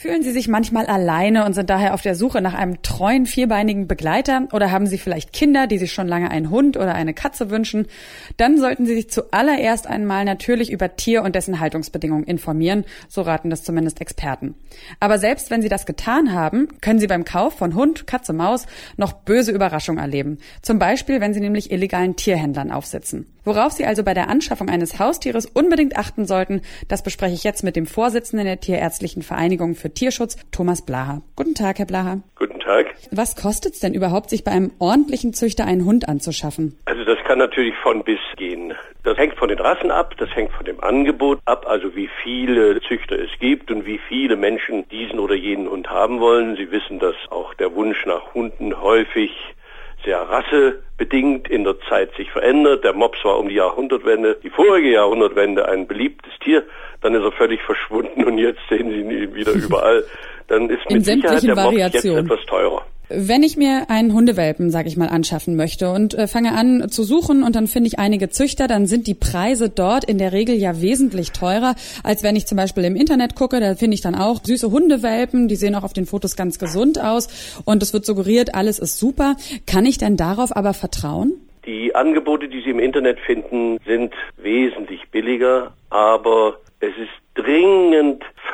Fühlen Sie sich manchmal alleine und sind daher auf der Suche nach einem treuen vierbeinigen Begleiter oder haben Sie vielleicht Kinder, die sich schon lange einen Hund oder eine Katze wünschen? Dann sollten Sie sich zuallererst einmal natürlich über Tier und dessen Haltungsbedingungen informieren, so raten das zumindest Experten. Aber selbst wenn Sie das getan haben, können Sie beim Kauf von Hund, Katze, Maus noch böse Überraschungen erleben. Zum Beispiel, wenn Sie nämlich illegalen Tierhändlern aufsitzen. Worauf Sie also bei der Anschaffung eines Haustieres unbedingt achten sollten, das bespreche ich jetzt mit dem Vorsitzenden der Tierärztlichen Vereinigung für Tierschutz, Thomas Blaha. Guten Tag, Herr Blaha. Guten Tag. Was kostet es denn überhaupt, sich bei einem ordentlichen Züchter einen Hund anzuschaffen? Also das kann natürlich von bis gehen. Das hängt von den Rassen ab, das hängt von dem Angebot ab, also wie viele Züchter es gibt und wie viele Menschen diesen oder jenen Hund haben wollen. Sie wissen, dass auch der Wunsch nach Hunden häufig sehr rassebedingt in der Zeit sich verändert. Der Mops war um die Jahrhundertwende, die vorige Jahrhundertwende ein beliebtes Tier. Dann ist er völlig verschwunden und jetzt sehen Sie ihn wieder überall. Dann ist in mit Sicherheit der Mops jetzt etwas teurer. Wenn ich mir einen Hundewelpen, sage ich mal, anschaffen möchte und äh, fange an zu suchen und dann finde ich einige Züchter, dann sind die Preise dort in der Regel ja wesentlich teurer, als wenn ich zum Beispiel im Internet gucke. Da finde ich dann auch süße Hundewelpen, die sehen auch auf den Fotos ganz gesund aus und es wird suggeriert, alles ist super. Kann ich denn darauf aber vertrauen? Die Angebote, die Sie im Internet finden, sind wesentlich billiger, aber es ist dringend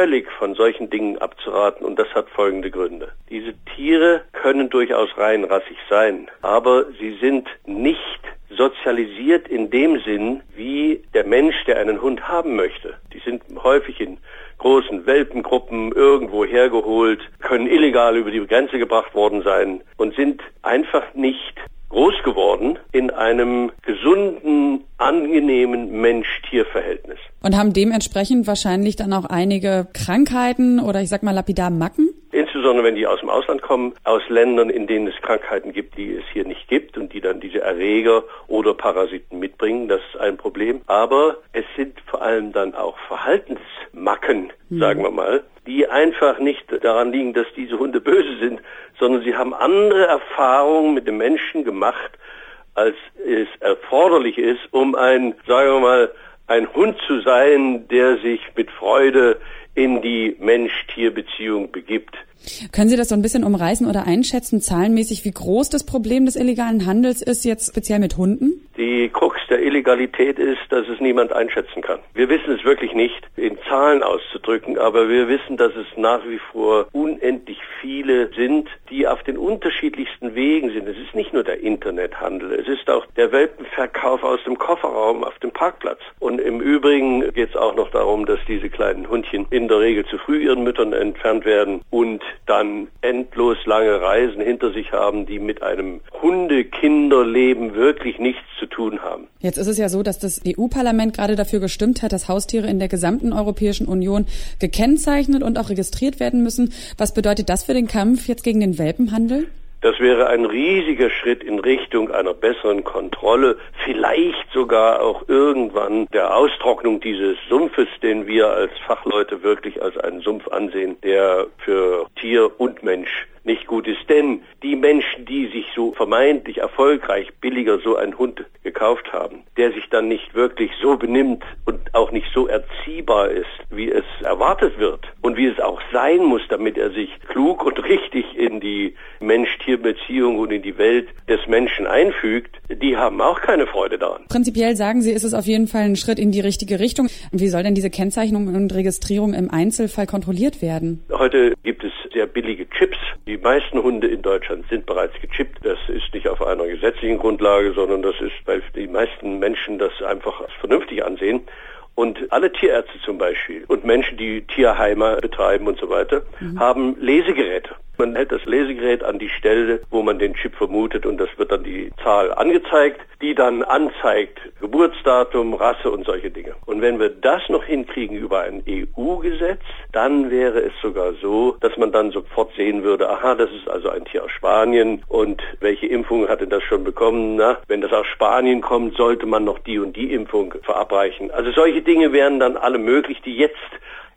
völlig von solchen Dingen abzuraten und das hat folgende Gründe. Diese Tiere können durchaus reinrassig sein, aber sie sind nicht sozialisiert in dem Sinn, wie der Mensch, der einen Hund haben möchte. Die sind häufig in großen Welpengruppen irgendwo hergeholt, können illegal über die Grenze gebracht worden sein und sind einfach nicht groß geworden in einem gesunden, angenehmen Mensch-Tier-Verhältnis. Und haben dementsprechend wahrscheinlich dann auch einige Krankheiten oder ich sag mal lapidar Macken? Insbesondere wenn die aus dem Ausland kommen, aus Ländern, in denen es Krankheiten gibt, die es hier nicht gibt und die dann diese Erreger oder Parasiten mitbringen, das ist ein Problem. Aber es sind vor allem dann auch Verhaltensmacken, hm. sagen wir mal, die einfach nicht daran liegen, dass diese Hunde böse sind, sondern sie haben andere Erfahrungen mit dem Menschen gemacht, als es erforderlich ist, um ein, sagen wir mal, ein Hund zu sein, der sich mit Freude in die Mensch-Tier-Beziehung begibt. Können Sie das so ein bisschen umreißen oder einschätzen, zahlenmäßig, wie groß das Problem des illegalen Handels ist, jetzt speziell mit Hunden? Die Krux der Illegalität ist, dass es niemand einschätzen kann. Wir wissen es wirklich nicht in Zahlen auszudrücken, aber wir wissen, dass es nach wie vor unendlich viele sind, die auf den unterschiedlichsten Wegen sind. Es ist nicht nur der Internethandel, es ist auch der Welpenverkauf aus dem Kofferraum auf dem Parkplatz. Und im Übrigen geht es auch noch darum, dass diese kleinen Hundchen in der Regel zu früh ihren Müttern entfernt werden und dann endlos lange Reisen hinter sich haben, die mit einem Hundekinderleben wirklich nichts zu tun haben. Jetzt ist es ja so, dass das EU-Parlament gerade dafür gestimmt hat, dass Haustiere in der gesamten Europäischen Union gekennzeichnet und auch registriert werden müssen. Was bedeutet das für den Kampf jetzt gegen den Welpenhandel? Das wäre ein riesiger Schritt in Richtung einer besseren Kontrolle, vielleicht sogar auch irgendwann der Austrocknung dieses Sumpfes, den wir als Fachleute wirklich als einen Sumpf ansehen, der für Tier und Mensch nicht gut ist. Denn die Menschen, die sich so vermeintlich erfolgreich billiger so einen Hund gekauft haben, der sich dann nicht wirklich so benimmt und auch nicht so erziehbar ist, wie es erwartet wird und wie es auch sein muss, damit er sich klug und richtig in die Mensch-Tier-Beziehung und in die Welt des Menschen einfügt, die haben auch keine Freude daran. Prinzipiell sagen Sie, ist es auf jeden Fall ein Schritt in die richtige Richtung. Wie soll denn diese Kennzeichnung und Registrierung im Einzelfall kontrolliert werden? Heute gibt es sehr billige Chips. Die meisten Hunde in Deutschland sind bereits gechippt. Das ist nicht auf einer gesetzlichen Grundlage, sondern das ist, weil die meisten Menschen das einfach als vernünftig ansehen. Und alle Tierärzte zum Beispiel und Menschen, die Tierheime betreiben und so weiter, mhm. haben Lesegeräte. Man hält das Lesegerät an die Stelle, wo man den Chip vermutet und das wird dann die Zahl angezeigt, die dann anzeigt Geburtsdatum, Rasse und solche Dinge. Und wenn wir das noch hinkriegen über ein EU-Gesetz, dann wäre es sogar so, dass man dann sofort sehen würde, aha, das ist also ein Tier aus Spanien und welche Impfung hat denn das schon bekommen? Na, wenn das aus Spanien kommt, sollte man noch die und die Impfung verabreichen. Also solche Dinge wären dann alle möglich, die jetzt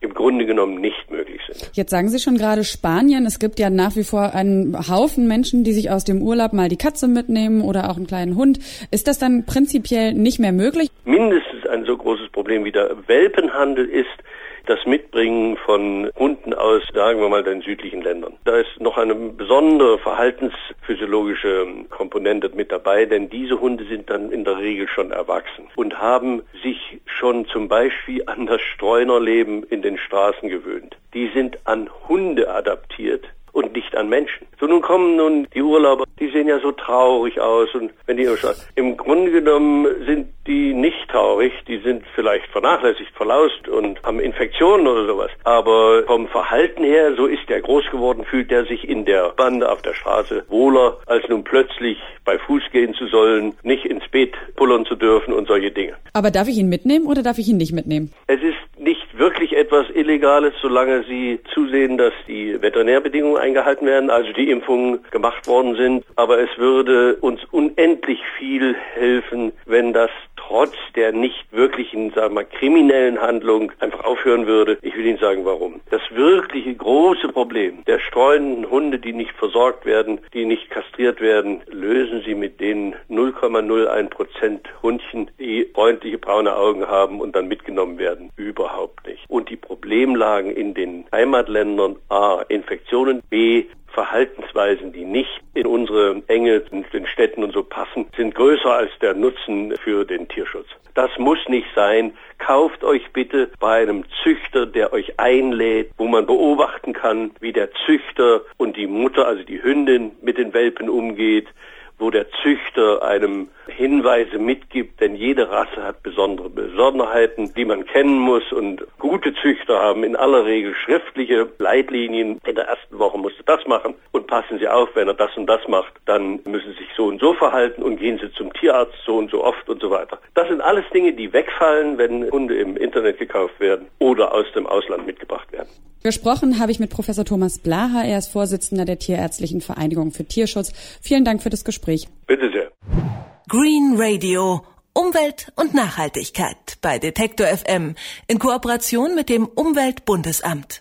im Grunde genommen nicht möglich sind. Jetzt sagen Sie schon gerade Spanien. Es gibt ja nach wie vor einen Haufen Menschen, die sich aus dem Urlaub mal die Katze mitnehmen oder auch einen kleinen Hund. Ist das dann prinzipiell nicht mehr möglich? Mindestens ein so großes Problem wie der Welpenhandel ist, das Mitbringen von Hunden aus, sagen wir mal, den südlichen Ländern. Da ist noch eine besondere verhaltensphysiologische Komponente mit dabei, denn diese Hunde sind dann in der Regel schon erwachsen und haben sich schon zum Beispiel an das Streunerleben in den Straßen gewöhnt. Die sind an Hunde adaptiert und nicht an Menschen. So nun kommen nun die Urlauber, die sehen ja so traurig aus und wenn die im Grunde genommen sind die nicht traurig, die sind vielleicht vernachlässigt, verlaust und haben Infektionen oder sowas. Aber vom Verhalten her, so ist der groß geworden, fühlt er sich in der Bande auf der Straße wohler, als nun plötzlich bei Fuß gehen zu sollen, nicht ins Beet pullern zu dürfen und solche Dinge. Aber darf ich ihn mitnehmen oder darf ich ihn nicht mitnehmen? Es ist nicht wirklich etwas Illegales, solange Sie zusehen, dass die Veterinärbedingungen eingehalten werden, also die Impfungen gemacht worden sind. Aber es würde uns unendlich viel helfen, wenn das trotz der nicht wirklichen, sagen wir mal, kriminellen Handlung einfach aufhören würde. Ich will Ihnen sagen, warum. Das wirkliche große Problem der streunenden Hunde, die nicht versorgt werden, die nicht kastriert werden, lösen Sie mit den 0,01 Prozent Hundchen, die freundliche braune Augen haben und dann mitgenommen werden, überhaupt nicht. Und die Problemlagen in den Heimatländern A, Infektionen, B, Verhaltensweisen, die nicht in unsere Enge in den Städten und so passen, sind größer als der Nutzen für den Tierschutz. Das muss nicht sein. Kauft euch bitte bei einem Züchter, der euch einlädt, wo man beobachten kann, wie der Züchter und die Mutter, also die Hündin, mit den Welpen umgeht, wo der Züchter einem Hinweise mitgibt, denn jede Rasse hat besondere Besonderheiten, die man kennen muss und gute Züchter haben in aller Regel schriftliche Leitlinien. In der ersten Woche musst du das machen und passen Sie auf, wenn er das und das macht, dann müssen Sie sich so und so verhalten und gehen Sie zum Tierarzt so und so oft und so weiter. Das sind alles Dinge, die wegfallen, wenn Hunde im Internet gekauft werden oder aus dem Ausland mitgebracht werden. Gesprochen habe ich mit Professor Thomas Blaha. Er ist Vorsitzender der Tierärztlichen Vereinigung für Tierschutz. Vielen Dank für das Gespräch. Bitte sehr. Green Radio. Umwelt und Nachhaltigkeit bei Detektor FM in Kooperation mit dem Umweltbundesamt.